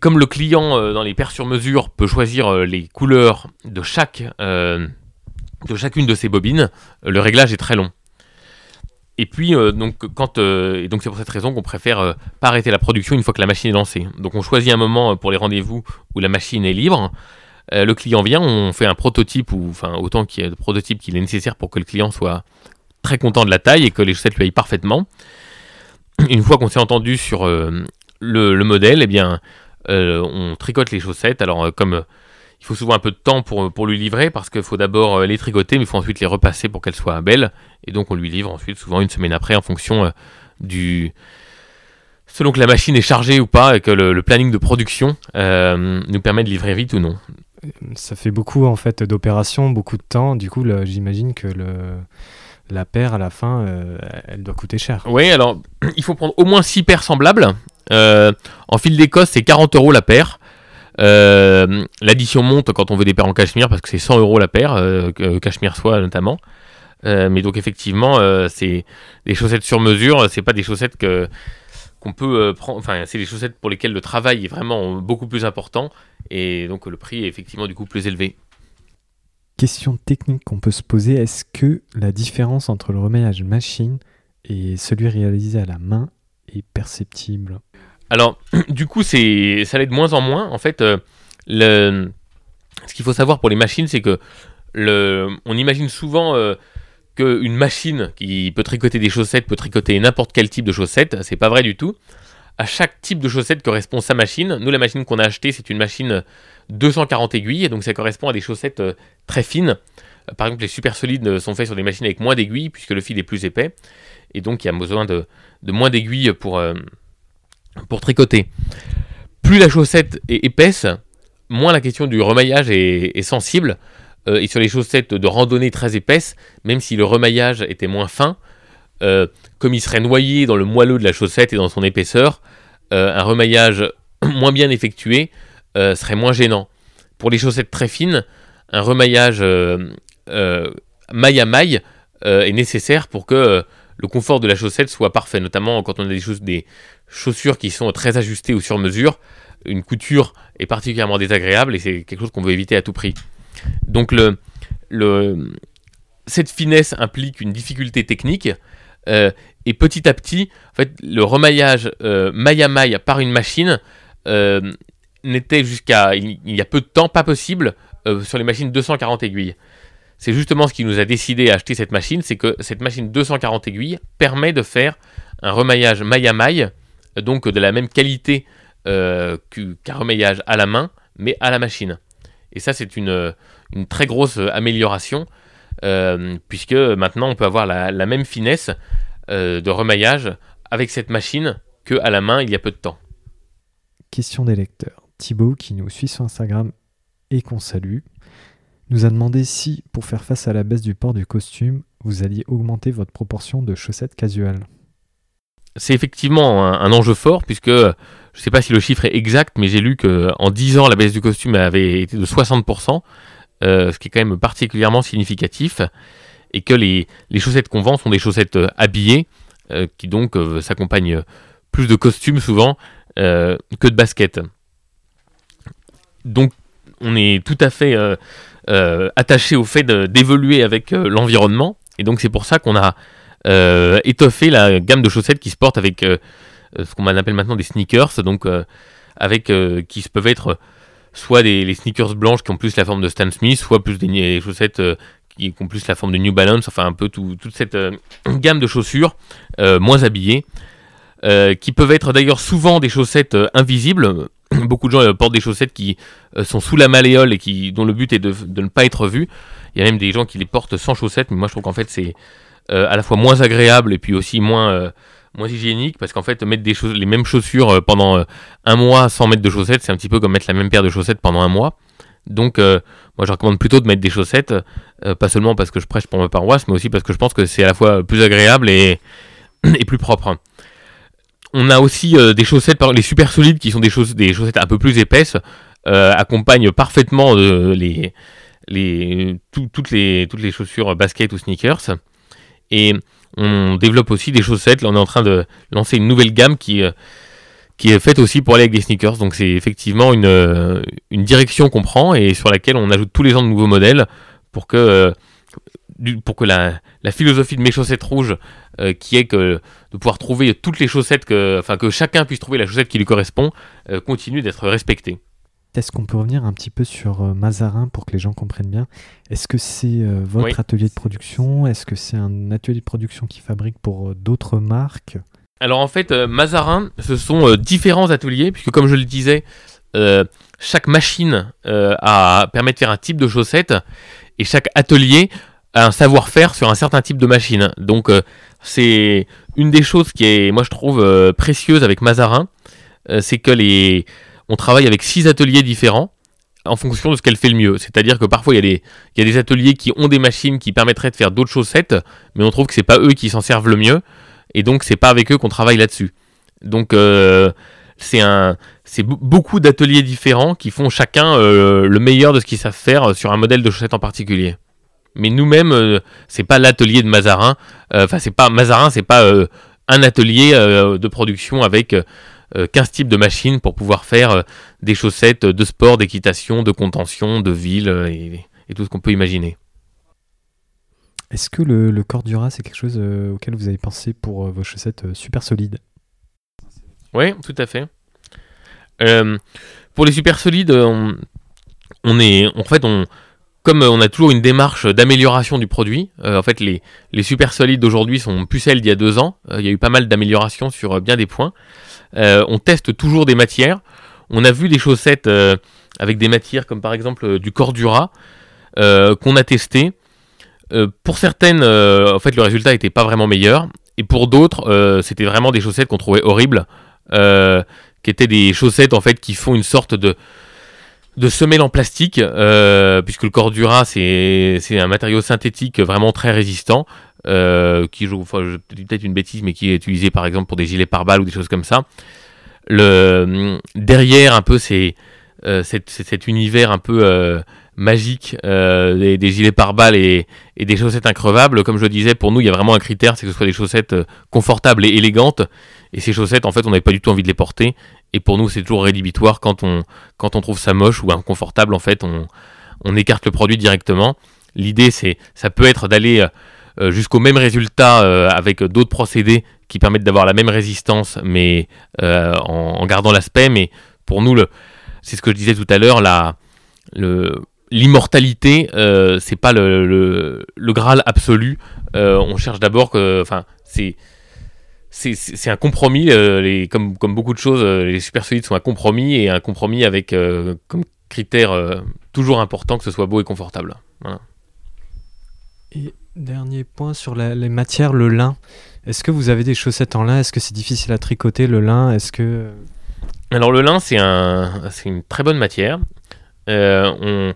comme le client euh, dans les paires sur mesure peut choisir euh, les couleurs de, chaque, de chacune de ces bobines, le réglage est très long. Et puis, donc, quand, et donc c'est pour cette raison qu'on préfère pas arrêter la production une fois que la machine est lancée. Donc, on choisit un moment pour les rendez-vous où la machine est libre. le client vient, on fait un prototype, ou enfin autant qu'il y ait de prototypes qu'il est nécessaire pour que le client soit très content de la taille et que les chaussettes lui aillent parfaitement. Une fois qu'on s'est entendu sur euh, le, modèle, eh bien, euh, on tricote les chaussettes. Alors, euh, comme il faut souvent un peu de temps pour, pour lui livrer, parce qu'il faut d'abord les tricoter, mais il faut ensuite les repasser pour qu'elles soient belles. Et donc, on lui livre ensuite, souvent une semaine après, en fonction du, selon que la machine est chargée ou pas et que le, planning de production nous permet de livrer vite ou non. Ça fait beaucoup en fait d'opérations, beaucoup de temps. Du coup, j'imagine que le, la paire à la fin, elle doit coûter cher. Oui, alors il faut prendre au moins 6 paires semblables. en fil d'Écosse, c'est 40 euros la paire. Euh, l'addition monte quand on veut des paires en cachemire parce que c'est 100 euros la paire, euh, cachemire soie notamment. Euh, mais donc effectivement, c'est des chaussettes sur mesure, c'est pas des chaussettes que qu'on peut prendre. Enfin, c'est des chaussettes pour lesquelles le travail est vraiment beaucoup plus important et donc le prix est effectivement du coup plus élevé. Question technique qu'on peut se poser est-ce que la différence entre le remaillage machine et celui réalisé à la main est perceptible? Alors, du coup, ça l'est de moins en moins. En fait, euh, ce qu'il faut savoir pour les machines, c'est que on imagine souvent euh, qu'une machine qui peut tricoter des chaussettes peut tricoter n'importe quel type de chaussettes. C'est pas vrai du tout. À chaque type de chaussette correspond sa machine. Nous, la machine qu'on a achetée, c'est une machine 240 aiguilles, donc ça correspond à des chaussettes euh, très fines. Par exemple, les super solides sont faits sur des machines avec moins d'aiguilles, puisque le fil est plus épais. Et donc, il y a besoin de moins d'aiguilles pour, pour tricoter. Plus la chaussette est épaisse, moins la question du remaillage est, sensible. Euh, et sur les chaussettes de randonnée très épaisses, même si le remaillage était moins fin, euh, comme il serait noyé dans le moelleux de la chaussette et dans son épaisseur, euh, un remaillage moins bien effectué serait moins gênant. Pour les chaussettes très fines, un remaillage maille à maille est nécessaire pour que le confort de la chaussette soit parfait, notamment quand on a des, des chaussures qui sont très ajustées ou sur mesure. Une couture est particulièrement désagréable et c'est quelque chose qu'on veut éviter à tout prix. Donc cette finesse implique une difficulté technique euh, et petit à petit, en fait, le remaillage euh, maille à maille par une machine euh, n'était jusqu'à il, y a peu de temps pas possible sur les machines 240 aiguilles. C'est justement ce qui nous a décidé à acheter cette machine, c'est que cette machine 240 aiguilles permet de faire un remaillage maille à maille, donc de la même qualité euh, qu'un remaillage à la main, mais à la machine. Et ça, c'est une, très grosse amélioration, euh, puisque maintenant on peut avoir la, même finesse euh, de remaillage avec cette machine que à la main il y a peu de temps. Question des lecteurs. Thibaut, qui nous suit sur Instagram et qu'on salue, nous a demandé si, pour faire face à la baisse du port du costume, vous alliez augmenter votre proportion de chaussettes casuales. C'est effectivement un, enjeu fort, puisque je ne sais pas si le chiffre est exact, mais j'ai lu qu'en 10 ans, la baisse du costume avait été de 60%, euh, ce qui est quand même particulièrement significatif, et que les, chaussettes qu'on vend sont des chaussettes euh, habillées, euh, qui donc s'accompagnent plus de costumes souvent que de baskets. Donc on est tout à fait euh, attaché au fait d'évoluer avec euh, l'environnement. Et donc c'est pour ça qu'on a euh, étoffé la gamme de chaussettes qui se portent avec ce qu'on appelle maintenant des sneakers, donc avec qui peuvent être soit des les sneakers blanches qui ont plus la forme de Stan Smith, soit plus des, chaussettes qui ont plus la forme de New Balance, enfin un peu toute cette gamme de chaussures moins habillées, qui peuvent être d'ailleurs souvent des chaussettes invisibles. Beaucoup de gens portent des chaussettes qui euh, sont sous la malléole et qui, dont le but est de, ne pas être vu. Il y a même des gens qui les portent sans chaussettes, mais moi je trouve qu'en fait c'est euh, à la fois moins agréable et puis aussi moins, euh, moins hygiénique parce qu'en fait mettre les mêmes chaussures pendant un mois sans mettre de chaussettes, c'est un petit peu comme mettre la même paire de chaussettes pendant un mois. Donc moi je recommande plutôt de mettre des chaussettes, pas seulement parce que je prêche pour ma paroisse, mais aussi parce que je pense que c'est à la fois plus agréable et plus propre. On a aussi des chaussettes, les super solides qui sont des, des chaussettes un peu plus épaisses. Euh, accompagne parfaitement euh, toutes, les, chaussures basket ou sneakers. Et on développe aussi des chaussettes. Là, on est en train de lancer une nouvelle gamme qui, euh, est faite aussi pour aller avec des sneakers. Donc, c'est effectivement une, direction qu'on prend et sur laquelle on ajoute tous les ans de nouveaux modèles pour que, la philosophie de mes chaussettes rouges, qui est que de pouvoir trouver toutes les chaussettes, que, enfin, que chacun puisse trouver la chaussette qui lui correspond, continue d'être respectée. Est-ce qu'on peut revenir un petit peu sur euh, Mazarin pour que les gens comprennent bien? Est-ce que c'est euh, votre atelier de production? Est-ce que c'est un atelier de production qui fabrique pour euh, d'autres marques? Alors en fait, Mazarin, ce sont différents ateliers, puisque comme je le disais, chaque machine a, permet de faire un type de chaussette, et chaque atelier a un savoir-faire sur un certain type de machine. Donc c'est une des choses qui est, moi je trouve, précieuse avec Mazarin, c'est que les, on travaille avec six ateliers différents en fonction de ce qu'elle fait le mieux. C'est-à-dire que parfois il y, a des, il y a des ateliers qui ont des machines qui permettraient de faire d'autres chaussettes, mais on trouve que c'est pas eux qui s'en servent le mieux, et donc c'est pas avec eux qu'on travaille là-dessus. Donc euh, c'est un, c'est beaucoup d'ateliers différents qui font chacun euh, le meilleur de ce qu'ils savent faire sur un modèle de chaussette en particulier. Mais nous-mêmes, euh, c'est pas l'atelier de Mazarin. Enfin, c'est pas Mazarin, c'est pas un atelier de production avec 15 types de machines pour pouvoir faire des chaussettes de sport, d'équitation, de contention, de ville et, tout ce qu'on peut imaginer. Est-ce que le, le Cordura, c'est quelque chose auquel vous avez pensé pour vos chaussettes super solides? Oui, tout à fait. Euh, pour les super solides, on, est, en fait, on, comme on a toujours une démarche d'amélioration du produit, euh, en fait, les, les super solides d'aujourd'hui sont plus celles d'il y a deux ans. Euh, il y a eu pas mal d'améliorations sur bien des points. on teste toujours des matières. On a vu des chaussettes avec des matières comme par exemple du Cordura qu'on a testé. pour certaines, en fait, le résultat n'était pas vraiment meilleur. Et pour d'autres, c'était vraiment des chaussettes qu'on trouvait horribles. Euh, qui étaient des chaussettes en fait qui font une sorte de de semelle en plastique, euh, puisque le Cordura c'est un matériau synthétique vraiment très résistant, euh, qui peut-être une bêtise, mais qui est utilisé par exemple pour des gilets pare-balles ou des choses comme ça. Le derrière un peu c'est cet, univers un peu magique des, gilets pare-balles et, et, des chaussettes increvables. Comme je disais, pour nous, il y a vraiment un critère, c'est que ce soit des chaussettes confortables et élégantes et ces chaussettes, en fait, on n'avait pas du tout envie de les porter. Et pour nous, c'est toujours rédhibitoire quand on, quand on trouve ça moche ou inconfortable. En fait, on, on écarte le produit directement. L'idée, c'est, ça peut être d'aller euh, jusqu'au même résultat euh, avec d'autres procédés qui permettent d'avoir la même résistance, mais euh, en, gardant l'aspect. Mais pour nous, le, c'est ce que je disais tout à l'heure, la, l'immortalité, c'est pas le, le, Graal absolu. on cherche d'abord que, enfin, c'est c'est un compromis, euh, les, comme, comme, beaucoup de choses, euh, les super solides sont un compromis et un compromis avec euh, comme critère toujours important que ce soit beau et confortable. Et dernier point sur les matières, le lin. Est-ce que vous avez des chaussettes en lin? Est-ce que c'est difficile à tricoter le lin? Est-ce que alors le lin c'est un, une très bonne matière. on,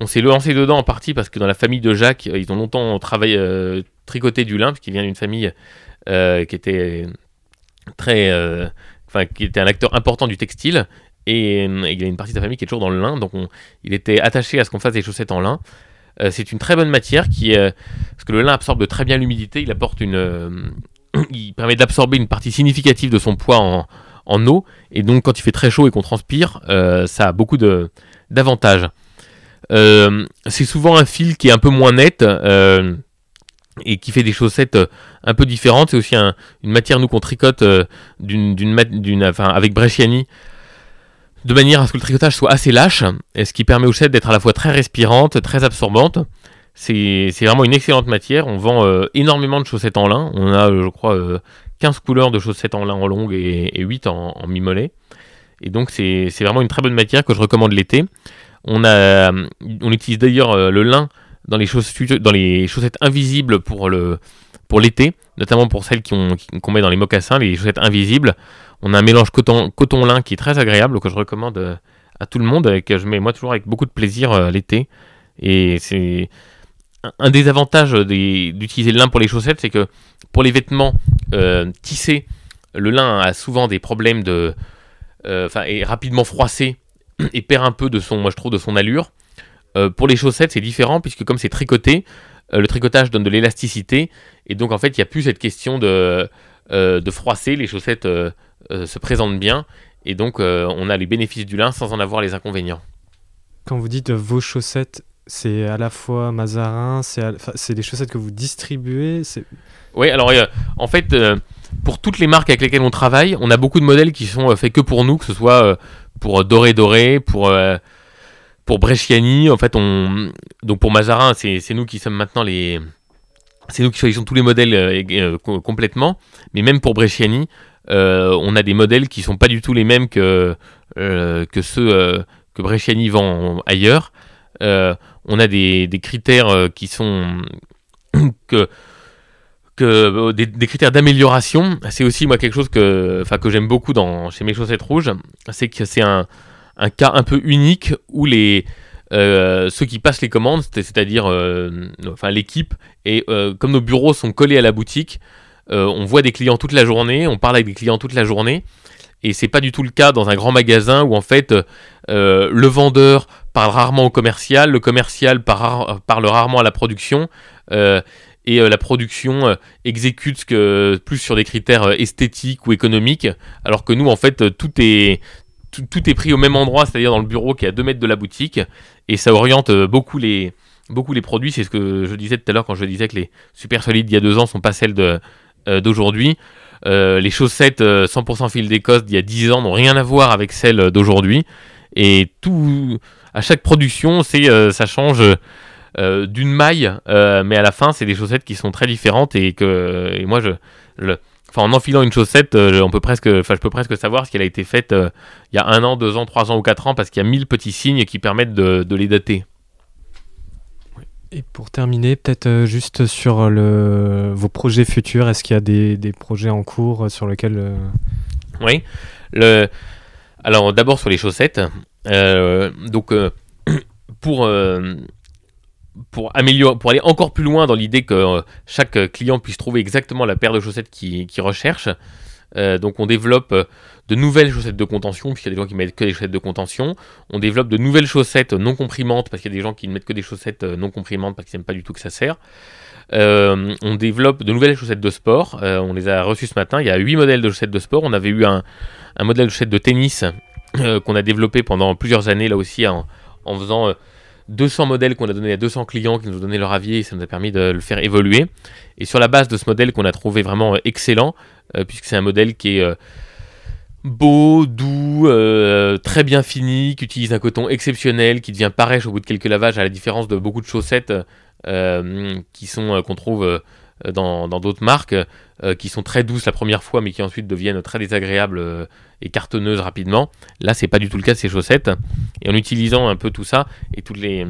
on s'est lancé dedans en partie parce que dans la famille de Jacques, ils ont longtemps travaillé, tricoté du lin, puisqu'il vient d'une famille euh, qui était très, euh, qui était un acteur important du textile. Et euh, il a une partie de sa famille qui est toujours dans le lin, donc il était attaché à ce qu'on fasse des chaussettes en lin. c'est une très bonne matière qui, parce que le lin absorbe très bien l'humidité, il apporte une, il permet d'absorber une partie significative de son poids en, eau, et donc quand il fait très chaud et qu'on transpire, ça a beaucoup d'avantages. c'est souvent un fil qui est un peu moins net et qui fait des chaussettes un peu différentes. C'est aussi une matière, nous, qu'on tricote euh, d'une, enfin, avec Bresciani, de manière à ce que le tricotage soit assez lâche, et ce qui permet aux chaussettes d'être à la fois très respirantes, très absorbantes. C'est, vraiment une excellente matière. On vend euh, énormément de chaussettes en lin. On a, je crois, 15 couleurs de chaussettes en lin en longue et, 8 en, en mi-mollet. Et donc, c'est, vraiment une très bonne matière que je recommande l'été. On, utilise d'ailleurs le lin dans les chaussettes invisibles pour le pour l'été, notamment pour celles qu'on qui met dans les mocassins, les chaussettes invisibles. On a un mélange coton, coton lin qui est très agréable que je recommande euh, à tout le monde, et que je mets moi toujours avec beaucoup de plaisir euh, l'été. Et c'est un des avantages d'utiliser le lin pour les chaussettes, c'est que pour les vêtements euh, tissés, le lin a souvent des problèmes de, enfin, est rapidement froissé et perd un peu de son, moi je trouve, de son allure. Pour les chaussettes, c'est différent puisque comme c'est tricoté, le tricotage donne de l'élasticité et donc en fait, il n'y a plus cette question de, euh, de froisser. Les chaussettes se présentent bien et donc on a les bénéfices du lin sans en avoir les inconvénients. Quand vous dites vos chaussettes, c'est à la fois Mazarin, c'est des chaussettes que vous distribuez Oui, alors en fait, pour toutes les marques avec lesquelles on travaille, on a beaucoup de modèles qui sont faits que pour nous, que ce soit pour Doré Doré, pour pour Bresciani, en fait, on donc pour Mazarin, c'est nous qui sommes maintenant les c'est nous qui choisissons tous les modèles euh, euh, complètement, mais même pour Bresciani, euh, on a des modèles qui sont pas du tout les mêmes que que ceux que Bresciani vend ailleurs. on a des, des critères qui sont que que des, critères d'amélioration, c'est aussi moi quelque chose que, que j'aime beaucoup dans, chez mes chaussettes rouges, c'est que c'est un, un, cas un peu unique où les, ceux qui passent les commandes, c'est-à-dire enfin, l'équipe, et comme nos bureaux sont collés à la boutique, on voit des clients toute la journée, on parle avec des clients toute la journée, et c'est pas du tout le cas dans un grand magasin où en fait euh, le vendeur parle rarement au commercial, le commercial parle rarement à la production. Euh, et euh, la production exécute ce que, plus sur des critères esthétiques ou économiques, alors que nous, en fait, tout est, tout, est pris au même endroit, c'est-à-dire dans le bureau qui est à 2 mètres de la boutique, et ça oriente beaucoup les, beaucoup les produits. C'est ce que je disais tout à l'heure quand je disais que les super solides d'il y a deux ans sont pas celles d'aujourd'hui. Euh, les chaussettes 100% euh, fil d'Écosse d'il y a 10 ans n'ont rien à voir avec celles d'aujourd'hui. Et tout, à chaque production, euh, ça change d'une maille, mais à la fin, c'est des chaussettes qui sont très différentes et que moi, je, le, enfin, en enfilant une chaussette, on peut presque, enfin, je peux presque savoir ce qu'elle a été faite il y a un an, deux ans, trois ans ou quatre ans, parce qu'il y a mille petits signes qui permettent de les dater. Et pour terminer, peut-être euh, juste sur le, vos projets futurs, est-ce qu'il y a des, des, projets en cours sur lesquels... Euh, oui. Le... Alors d'abord sur les chaussettes. Euh, donc pour, pour, améliorer, pour aller encore plus loin dans l'idée que chaque client puisse trouver exactement la paire de chaussettes qu'il recherche, donc on développe de nouvelles chaussettes de contention, puisqu'il y a des gens qui mettent que des chaussettes de contention. On développe de nouvelles chaussettes non comprimantes, parce qu'il y a des gens qui ne mettent que des chaussettes euh, non comprimantes, parce qu'ils n'aiment pas du tout que ça sert. Euh, on développe de nouvelles chaussettes de sport. Euh, on les a reçues ce matin. Il y a 8 modèles de chaussettes de sport. On avait eu un, modèle de chaussettes de tennis qu'on a développé pendant plusieurs années, là aussi, en, faisant 200 modèles qu'on a donné à 200 clients qui nous ont donné leur avis et ça nous a permis de le faire évoluer. Et sur la base de ce modèle qu'on a trouvé vraiment excellent, puisque c'est un modèle qui est beau, doux, euh, très bien fini, qui utilise un coton exceptionnel, qui devient parèche au bout de quelques lavages, à la différence de beaucoup de chaussettes euh, euh, qu'on trouve dans d'autres marques, qui sont très douces la première fois, mais qui ensuite deviennent très désagréables et cartonneuses rapidement. Là, c'est pas du tout le cas de ces chaussettes. Et en utilisant un peu tout ça et les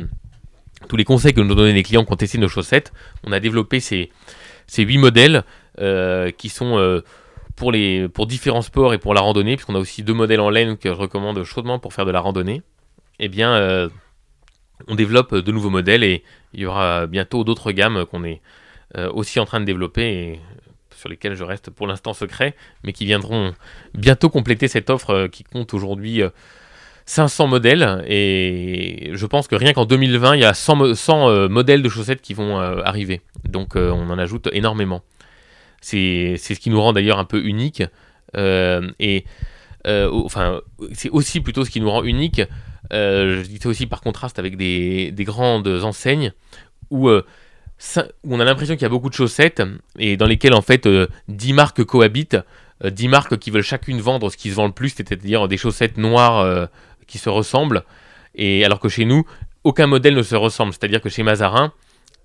tous les conseils que nous ont donné les clients qui ont testé nos chaussettes, on a développé ces ces huit modèles qui sont pour, les, pour différents sports et pour la randonnée, puisqu'on a aussi deux modèles en laine que je recommande chaudement pour faire de la randonnée, eh bien, euh, on développe de nouveaux modèles et il y aura bientôt d'autres gammes qu'on est euh, aussi en train de développer sur lesquelles je reste pour l'instant secret, mais qui viendront bientôt compléter cette offre euh, qui compte aujourd'hui 500 modèles. Et je pense que rien qu'en 2020, il y a 100, 100 modèles de chaussettes qui vont arriver. Donc on en ajoute énormément. C'est ce qui nous rend d'ailleurs un peu unique. Euh, et euh, enfin, c'est aussi plutôt ce qui nous rend unique. Euh, je dis ça aussi par contraste avec des, des grandes enseignes où on a l'impression qu'il y a beaucoup de chaussettes et dans lesquelles en fait 10 marques cohabitent. 10 marques qui veulent chacune vendre ce qui se vend le plus, c'est-à-dire des chaussettes noires qui se ressemblent. Et alors que chez nous, aucun modèle ne se ressemble. C'est-à-dire que chez Mazarin,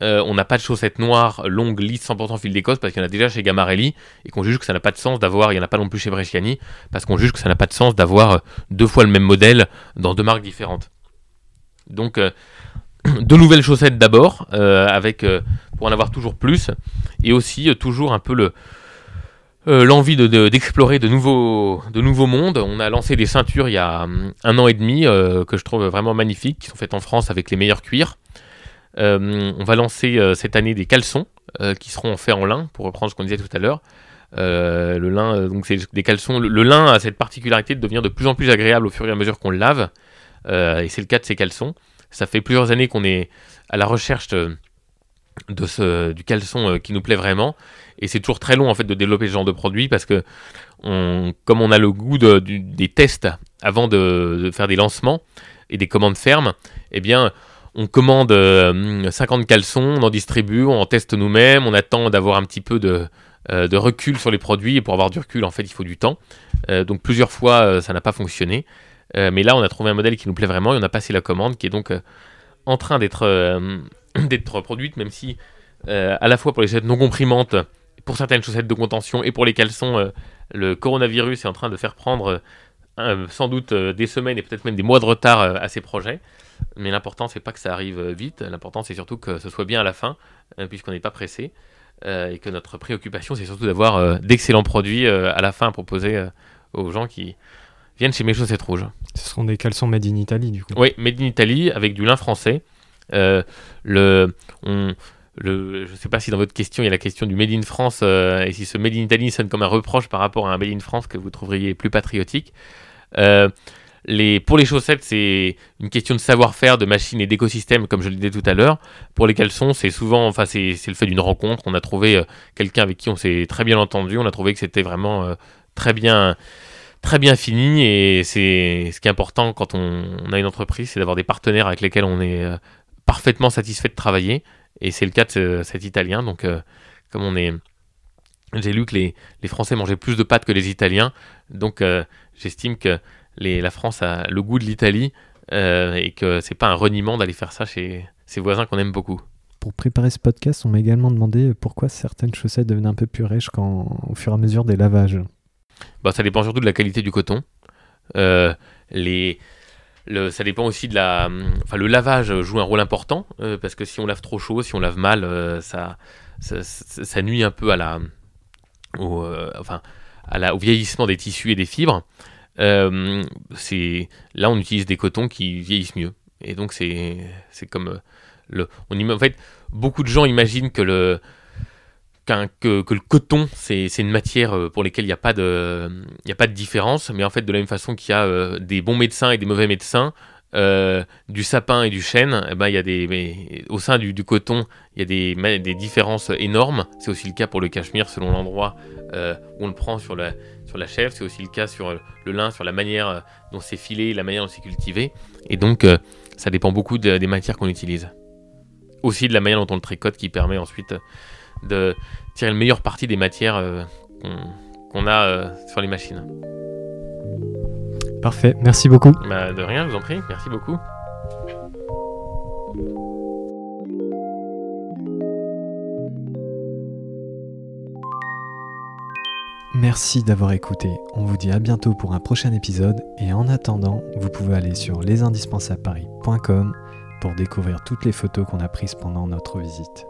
euh, on n'a pas de chaussettes noires, longues, lisses, 100% fil d'Écosse, parce qu'il y en a déjà chez Gamarelli, et qu'on juge que ça n'a pas de sens d'avoir, il n'y en a pas non plus chez Bresciani, parce qu'on juge que ça n'a pas de sens d'avoir euh, deux fois le même modèle dans deux marques différentes. Donc, euh, deux nouvelles chaussettes d'abord, avec pour en avoir toujours plus, et aussi toujours un peu le, l'envie d'explorer de, nouveaux, de nouveaux mondes. On a lancé des ceintures il y a hum, un an et demi que je trouve vraiment magnifiques, qui sont faites en France avec les meilleurs cuirs. Euh, on va lancer euh, cette année des caleçons euh, qui seront faits en lin, pour reprendre ce qu'on disait tout à l'heure. le lin, donc c'est des caleçons. Le, lin a cette particularité de devenir de plus en plus agréable au fur et à mesure qu'on le lave, et c'est le cas de ces caleçons. Ça fait plusieurs années qu'on est à la recherche de, ce, du caleçon qui nous plaît vraiment. Et c'est toujours très long en fait de développer ce genre de produit parce que comme on a le goût des tests avant de, de, faire des lancements et des commandes fermes, eh bien on commande 50 euh, caleçons, on en distribue, on en teste nous-mêmes, on attend d'avoir un petit peu de, euh, recul sur les produits, et pour avoir du recul, en fait, il faut du temps. Euh, donc plusieurs fois, ça n'a pas fonctionné. Mais là, on a trouvé un modèle qui nous plaît vraiment, et on a passé la commande, qui est donc en train d'être d'être produite, même si à la fois pour les chaussettes non comprimantes, pour certaines chaussettes de contention, et pour les caleçons, le coronavirus est en train de faire prendre sans doute des semaines et peut-être même des mois de retard à ces projets. Mais l'important, c'est pas que ça arrive vite. L'important, c'est surtout que ce soit bien à la fin, euh, puisqu'on n'est pas pressé. et que notre préoccupation, c'est surtout d'avoir d'excellents produits à la fin à proposer aux gens qui viennent chez Mes Chaussettes Rouges. Ce seront des caleçons made in Italy, du coup. Oui, made in Italy avec du lin français. le, on, je ne sais pas si dans votre question il y a la question du Made in France euh, et si ce Made in Italy sonne comme un reproche par rapport à un Made in France que vous trouveriez plus patriotique. Euh, les, pour les chaussettes, c'est une question de savoir-faire, de machine et d'écosystème, comme je le disais tout à l'heure. Pour les caleçons, c'est souvent, enfin, c'est, le fait d'une rencontre. On a trouvé euh, quelqu'un avec qui on s'est très bien entendu. On a trouvé que c'était vraiment très bien, très bien fini. Et c'est ce qui est important quand on, a une entreprise, c'est d'avoir des partenaires avec lesquels on est parfaitement satisfait de travailler. Et c'est le cas de cet Italien. Donc, euh, comme on est. J'ai lu que les, Français mangeaient plus de pâtes que les Italiens. Donc, euh, j'estime que la France a le goût de l'Italie euh, et que c'est pas un reniement d'aller faire ça chez ses voisins qu'on aime beaucoup. Pour préparer ce podcast, on m'a également demandé pourquoi certaines chaussettes devenaient un peu plus riches quand, au fur et à mesure des lavages. Bah, ça dépend surtout de la qualité du coton. les, ça dépend aussi de la. Enfin, le lavage joue un rôle important euh, parce que si on lave trop chaud, si on lave mal, euh, ça, ça, nuit un peu à la, au, euh, enfin, à la, au vieillissement des tissus et des fibres. c'est là, on utilise des cotons qui vieillissent mieux. Et donc, c'est comme le. En fait, beaucoup de gens imaginent que le que, le coton, c'est une matière euh, pour laquelle il n'y a, pas de, différence, mais en fait, de la même façon qu'il y a euh, des bons médecins et des mauvais médecins, euh, du sapin et du chêne, eh ben, y a des, au sein du, coton, il y a des, différences énormes. C'est aussi le cas pour le cachemire selon l'endroit où on le prend sur la, sur la chèvre. C'est aussi le cas sur le lin, sur la manière dont c'est filé, la manière dont c'est cultivé. Et donc, ça dépend beaucoup des matières qu'on utilise. Aussi de la manière dont on le tricote qui permet ensuite de tirer le meilleur parti des matières euh, qu'on a euh, sur les machines. Parfait, merci beaucoup. Bah, de rien, je vous en prie, merci beaucoup. Merci d'avoir écouté. On vous dit à bientôt pour un prochain épisode et en attendant, vous pouvez aller sur lesindispensablesparis.com pour découvrir toutes les photos qu'on a prises pendant notre visite.